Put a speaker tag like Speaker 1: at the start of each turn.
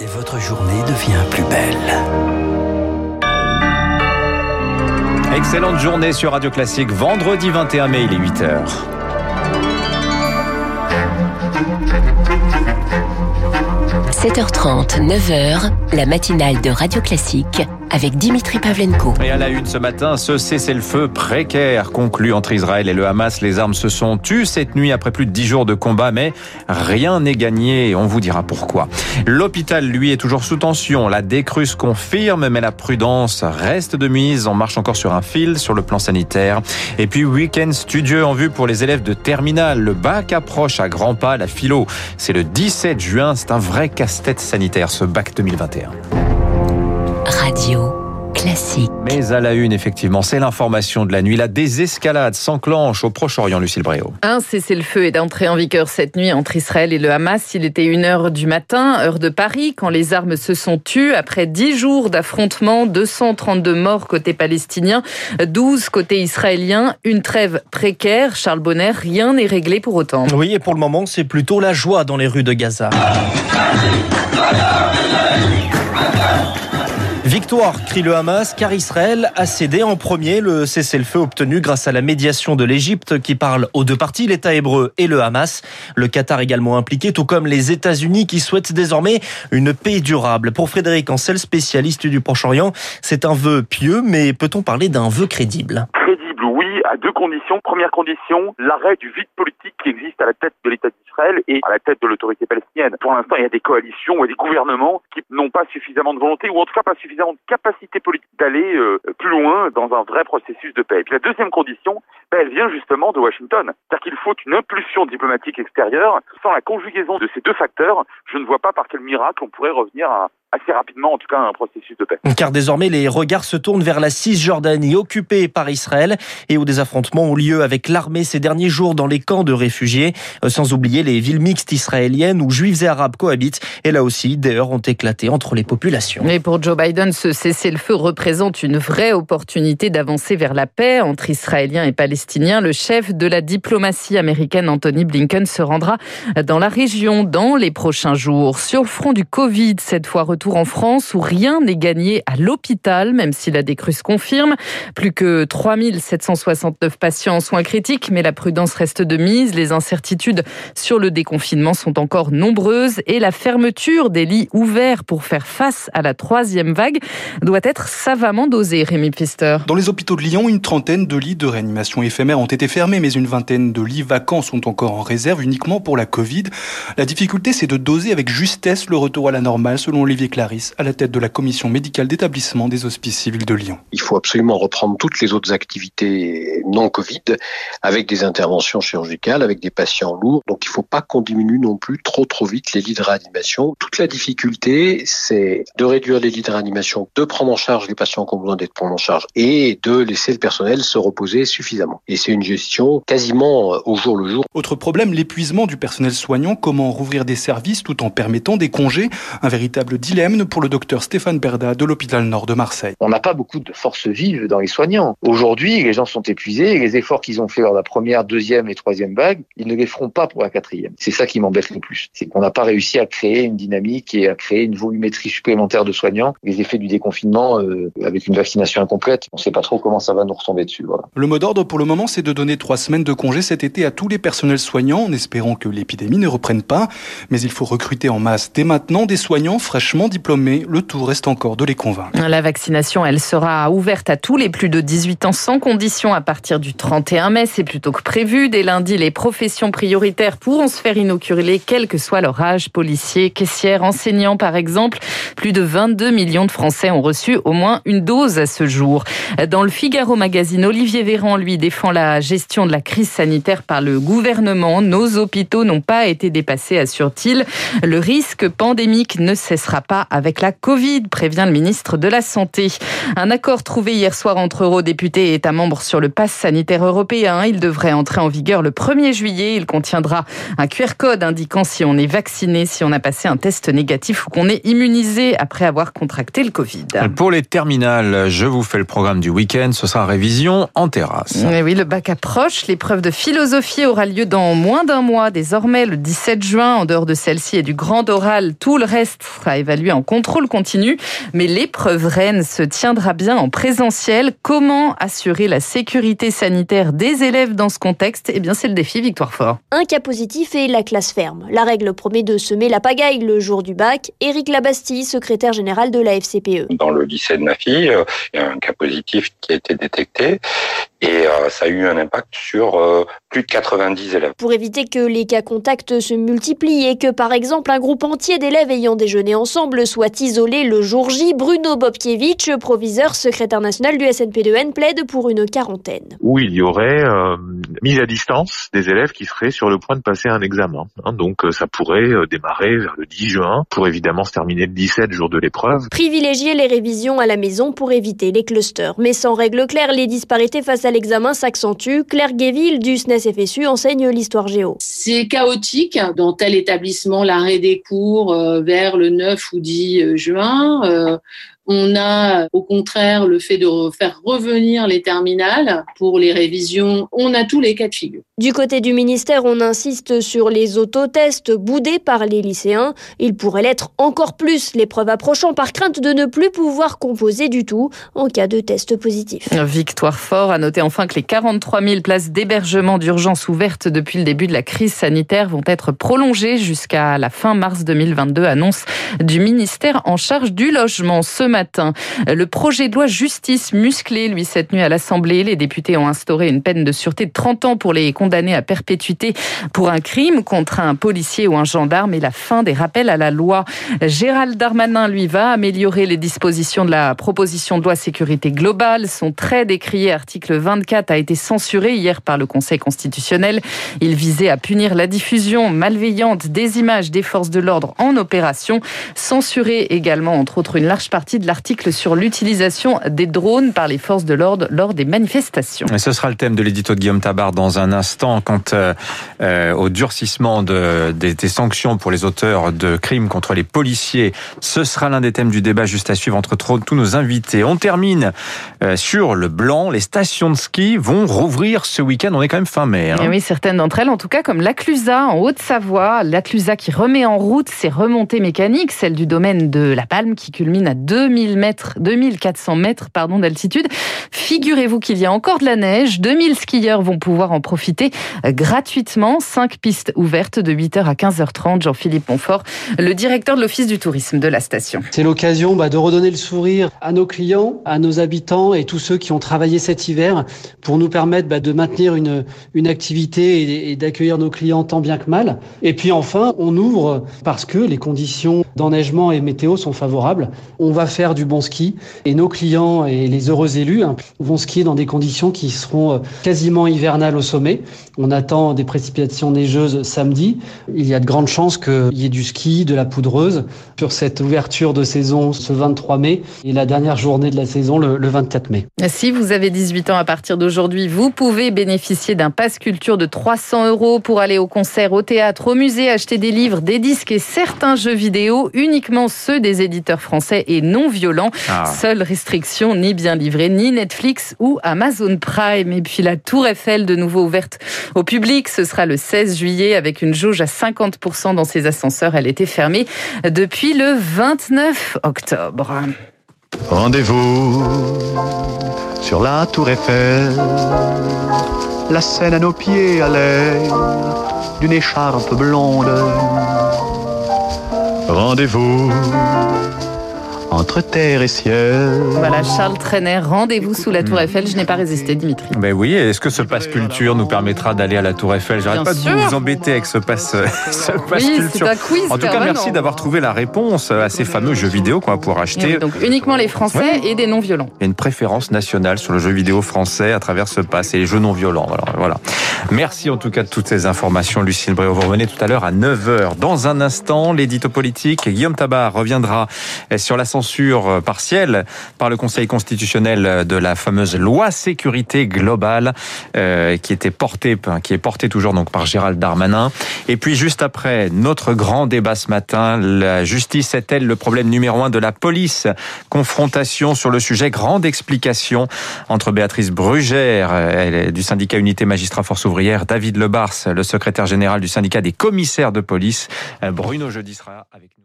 Speaker 1: Et votre journée devient plus belle.
Speaker 2: Excellente journée sur Radio Classique, vendredi 21 mai, il est 8h.
Speaker 3: 7h30, 9h, la matinale de Radio Classique avec Dimitri Pavlenko.
Speaker 2: Et à la une ce matin, ce cessez-le-feu précaire conclu entre Israël et le Hamas. Les armes se sont tues cette nuit après plus de dix jours de combat, mais rien n'est gagné on vous dira pourquoi. L'hôpital, lui, est toujours sous tension. La décrue confirme, mais la prudence reste de mise. On marche encore sur un fil sur le plan sanitaire. Et puis, week-end studieux en vue pour les élèves de terminale. Le bac approche à grands pas, la philo. C'est le 17 juin. C'est un vrai casse-tête sanitaire, ce bac 2021.
Speaker 3: Radio classique.
Speaker 2: Mais à la une, effectivement, c'est l'information de la nuit. La désescalade s'enclenche au Proche-Orient, Lucille Bréau.
Speaker 4: Un cessez-le-feu est entré en vigueur cette nuit entre Israël et le Hamas. Il était une heure du matin, heure de Paris, quand les armes se sont tues. Après dix jours d'affrontements, 232 morts côté palestinien, 12 côté israélien. Une trêve précaire. Charles Bonner, rien n'est réglé pour autant.
Speaker 5: Oui, et pour le moment, c'est plutôt la joie dans les rues de Gaza. Victoire, crie le Hamas, car Israël a cédé en premier le cessez-le-feu obtenu grâce à la médiation de l'Égypte qui parle aux deux parties, l'État hébreu et le Hamas. Le Qatar également impliqué, tout comme les États-Unis qui souhaitent désormais une paix durable. Pour Frédéric Ancel, spécialiste du Proche-Orient, c'est un vœu pieux, mais peut-on parler d'un vœu crédible?
Speaker 6: À deux conditions. Première condition, l'arrêt du vide politique qui existe à la tête de l'État d'Israël et à la tête de l'autorité palestinienne. Pour l'instant, il y a des coalitions et des gouvernements qui n'ont pas suffisamment de volonté ou en tout cas pas suffisamment de capacité politique d'aller euh, plus loin dans un vrai processus de paix. Et puis la deuxième condition, ben, elle vient justement de Washington. C'est-à-dire qu'il faut une impulsion diplomatique extérieure. Sans la conjugaison de ces deux facteurs, je ne vois pas par quel miracle on pourrait revenir à, assez rapidement, en tout cas, un processus de paix.
Speaker 5: Car désormais, les regards se tournent vers la Cisjordanie, occupée par Israël, et où des affrontements ont lieu avec l'armée ces derniers jours dans les camps de réfugiés, euh, sans oublier les villes mixtes israéliennes où juifs et arabes cohabitent. Et là aussi, des heurts ont éclaté entre les populations.
Speaker 4: Mais pour Joe Biden, ce cessez-le-feu représente une vraie opportunité d'avancer vers la paix entre Israéliens et Palestiniens. Le chef de la diplomatie américaine, Anthony Blinken, se rendra dans la région dans les prochains jours. Sur le front du Covid, cette fois, retour en France où rien n'est gagné à l'hôpital, même si la décrue se confirme. Plus que 3769 patients en soins critiques, mais la prudence reste de mise. Les incertitudes sur le déconfinement sont encore nombreuses et la fermeture des lits ouverts pour faire face à la troisième vague doit être savamment dosée, Rémi Pfister.
Speaker 7: Dans les hôpitaux de Lyon, une trentaine de lits de réanimation éphémère ont été fermés, mais une vingtaine de lits vacants sont encore en réserve uniquement pour la Covid. La difficulté, c'est de doser avec justesse le retour à la normale, selon Olivier Clarisse, à la tête de la commission médicale d'établissement des hospices civils de Lyon.
Speaker 8: Il faut absolument reprendre toutes les autres activités non Covid avec des interventions chirurgicales, avec des patients lourds. Donc il ne faut pas qu'on diminue non plus trop trop vite les lits de réanimation. Toute la difficulté, c'est de réduire les lits de réanimation, de prendre en charge les patients qui ont besoin d'être pris en charge et de laisser le personnel se reposer suffisamment. Et c'est une gestion quasiment au jour le jour.
Speaker 7: Autre problème, l'épuisement du personnel soignant. Comment rouvrir des services tout en permettant des congés? Un véritable dilemme pour le docteur Stéphane Berda de l'hôpital Nord de Marseille.
Speaker 9: On n'a pas beaucoup de force vive dans les soignants. Aujourd'hui, les gens sont épuisés et les efforts qu'ils ont fait lors de la première, deuxième et troisième vague, ils ne les feront pas pour la quatrième. C'est ça qui m'embête le plus. C'est qu'on n'a pas réussi à créer une dynamique et à créer une volumétrie supplémentaire de soignants. Les effets du déconfinement, euh, avec une vaccination incomplète, on ne sait pas trop comment ça va nous retomber dessus. Voilà.
Speaker 7: Le mot d'ordre pour le moment, c'est de donner trois semaines de congé cet été à tous les personnels soignants en espérant que l'épidémie ne reprenne pas. Mais il faut recruter en masse dès maintenant des soignants fraîchement diplômés. Le tout reste encore de les convaincre.
Speaker 4: La vaccination, elle sera ouverte à tous les plus de 18 ans sans condition à partir du 31 mai. C'est plutôt que prévu. Dès lundi, les professions prioritaires pourront se faire inoculer, quel que soit leur âge. Policiers, caissières, enseignants, par exemple. Plus de 22 millions de Français ont reçu au moins une dose à ce jour. Dans le Figaro Magazine, Olivier Véran, lui, défend la gestion de la crise sanitaire par le gouvernement. Nos hôpitaux n'ont pas été dépassés, assure-t-il. Le risque pandémique ne cessera pas avec la Covid, prévient le ministre de la Santé. Un accord trouvé hier soir entre eurodéputés et États membres sur le pass sanitaire européen. Il devrait entrer en vigueur le 1er juillet. Il contiendra un QR code indiquant si on est vacciné, si on a passé un test négatif ou qu'on est immunisé après avoir contracté le Covid.
Speaker 2: Pour les terminales, je vous fais le programme du week-end. Ce sera révision en terrasse.
Speaker 4: oui, le bac approche. L'épreuve de philosophie aura lieu dans moins d'un mois, désormais le 17 juin. En dehors de celle-ci et du grand oral, tout le reste sera évalué en contrôle continu. Mais l'épreuve reine se tiendra bien en présentiel. Comment assurer la sécurité sanitaire des élèves dans ce contexte? Eh bien, c'est le défi Victoire Fort.
Speaker 10: Un cas positif et la classe ferme. La règle promet de semer la pagaille le jour du bac. Éric Labastille, secrétaire général de la FCPE.
Speaker 11: Dans le lycée de ma fille, euh, il y a un cas positif qui a été détecté et euh, ça a eu un impact sur euh, plus de 90 élèves.
Speaker 10: Pour éviter que les cas contacts se multiplient et que par exemple un groupe entier d'élèves ayant déjeuné ensemble soit isolé le jour J, Bruno Bobkiewicz, proviseur secrétaire national du SNP2N, plaide pour une quarantaine.
Speaker 12: Où il y aurait euh, mise à distance des élèves qui seraient sur le point de passer un examen. Hein. donc ça pourrait démarrer vers le 10 juin pour évidemment se terminer le 17 jour de l'épreuve.
Speaker 10: Privilégier les révisions à la maison pour éviter les clusters. Mais sans règle claire, les disparités face à l'examen s'accentue. Claire Guéville du SNES FSU enseigne l'histoire géo.
Speaker 13: C'est chaotique dans tel établissement l'arrêt des cours euh, vers le 9 ou 10 euh, juin. On a au contraire le fait de faire revenir les terminales pour les révisions. On a tous les cas de figure.
Speaker 10: Du côté du ministère, on insiste sur les autotests boudés par les lycéens. Il pourrait l'être encore plus, l'épreuve approchant par crainte de ne plus pouvoir composer du tout en cas de test positif.
Speaker 4: Victoire fort. À noter enfin que les 43 000 places d'hébergement d'urgence ouvertes depuis le début de la crise sanitaire vont être prolongées jusqu'à la fin mars 2022, annonce du ministère en charge du logement ce matin Le projet de loi justice musclé, lui, cette nuit à l'Assemblée. Les députés ont instauré une peine de sûreté de 30 ans pour les condamnés à perpétuité pour un crime contre un policier ou un gendarme et la fin des rappels à la loi. Gérald Darmanin, lui, va améliorer les dispositions de la proposition de loi sécurité globale. Son très décrié article 24 a été censuré hier par le Conseil constitutionnel. Il visait à punir la diffusion malveillante des images des forces de l'ordre en opération. Censuré également, entre autres, une large partie de l'article sur l'utilisation des drones par les forces de l'ordre lors des manifestations.
Speaker 2: Et ce sera le thème de l'édito de Guillaume Tabar dans un instant quant euh, euh, au durcissement de, des, des, sanctions pour les auteurs de crimes contre les policiers. Ce sera l'un des thèmes du débat juste à suivre entre tous nos invités. On termine euh, sur le blanc. Les stations de ski vont rouvrir ce week-end. On est quand même fin mai. Hein.
Speaker 4: Et oui, certaines d'entre elles, en tout cas comme l'Aclusa en Haute-Savoie. L'Aclusa qui remet en route ses remontées mécaniques, celle du domaine de La Palme qui culmine à 2000 2000 mètres, 2400 mètres pardon d'altitude. Figurez-vous qu'il y a encore de la neige. 2000 skieurs vont pouvoir en profiter gratuitement. Cinq pistes ouvertes de 8h à 15h30. Jean-Philippe Montfort, le directeur de l'Office du tourisme de la station.
Speaker 14: C'est l'occasion bah, de redonner le sourire à nos clients, à nos habitants et tous ceux qui ont travaillé cet hiver pour nous permettre bah, de maintenir une, une activité et, d'accueillir nos clients tant bien que mal. Et puis enfin, on ouvre parce que les conditions d'enneigement et météo sont favorables. On va faire du bon ski et nos clients et les heureux élus hein, vont skier dans des conditions qui seront euh, quasiment hivernales au sommet. On attend des précipitations neigeuses samedi. Il y a de grandes chances qu'il y ait du ski, de la poudreuse sur cette ouverture de saison ce 23 mai et la dernière journée de la saison le, 24 mai.
Speaker 4: Si vous avez 18 ans à partir d'aujourd'hui, vous pouvez bénéficier d'un pass culture de 300 euros pour aller au concert, au théâtre, au musée, acheter des livres, des disques et certains jeux vidéo, uniquement ceux des éditeurs français et non violents. Ah. Seule restriction, ni bien livré, ni Netflix ou Amazon Prime. Et puis la Tour Eiffel, de nouveau ouverte au public, ce sera le 16 juillet avec une jauge à 50% dans ses ascenseurs. Elle était fermée depuis le 29 octobre.
Speaker 15: Rendez-vous sur la Tour Eiffel, la scène à nos pieds à l'air d'une écharpe blonde. Rendez-vous entre terre et ciel.
Speaker 4: Voilà, Charles Trenet, rendez-vous sous la Tour Eiffel. Je n'ai pas résisté, Dimitri.
Speaker 2: Ben oui, est-ce que ce passe culture nous permettra d'aller à la Tour Eiffel? J'arrête pas
Speaker 4: sûr.
Speaker 2: de vous embêter avec ce passe, ce passe
Speaker 4: Oui,
Speaker 2: culture.
Speaker 4: c'est un quiz
Speaker 2: en tout cas, merci d'avoir trouvé la réponse à ces fameux jeux vidéo qu'on va pouvoir acheter.
Speaker 4: Donc uniquement les Français et des non-violents.
Speaker 2: Il y a une préférence nationale sur le jeu vidéo français à travers ce pass et les jeux non violents. Voilà, voilà. Merci en tout cas de toutes ces informations, Lucille Bréau. Vous revenez tout à l'heure à 9h. Dans un instant, l'édito politique, Guillaume Tabar reviendra sur la censure partielle par le Conseil constitutionnel de la fameuse loi sécurité globale euh, qui était portée, qui est portée toujours donc par Gérald Darmanin. Et puis juste après, notre grand débat ce matin, la justice est-elle le problème numéro un de la police? Confrontation sur le sujet, grande explication entre Béatrice Brugère est du syndicat Unité Magistrat Force David Lebars, le secrétaire général du syndicat des commissaires de police. Euh, Bruno Jeudi sera avec nous.